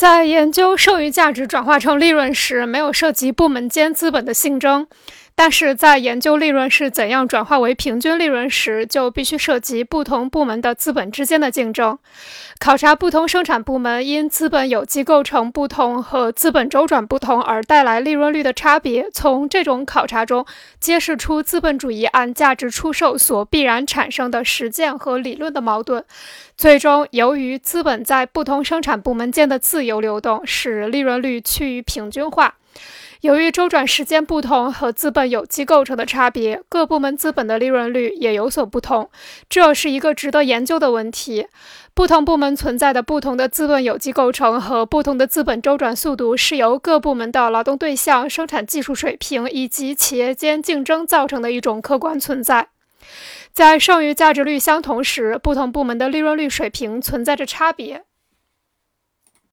在研究剩余价值转化成利润时，没有涉及部门间资本的竞争。但是在研究利润是怎样转化为平均利润时，就必须涉及不同部门的资本之间的竞争。考察不同生产部门因资本有机构成不同和资本周转不同而带来利润率的差别，从这种考察中揭示出资本主义按价值出售所必然产生的实践和理论的矛盾。最终，由于资本在不同生产部门间的自由流动，使利润率趋于平均化。由于周转时间不同和资本有机构成的差别，各部门资本的利润率也有所不同。这是一个值得研究的问题。不同部门存在的不同的资本有机构成和不同的资本周转速度，是由各部门的劳动对象、生产技术水平以及企业间竞争造成的一种客观存在。在剩余价值率相同时，不同部门的利润率水平存在着差别。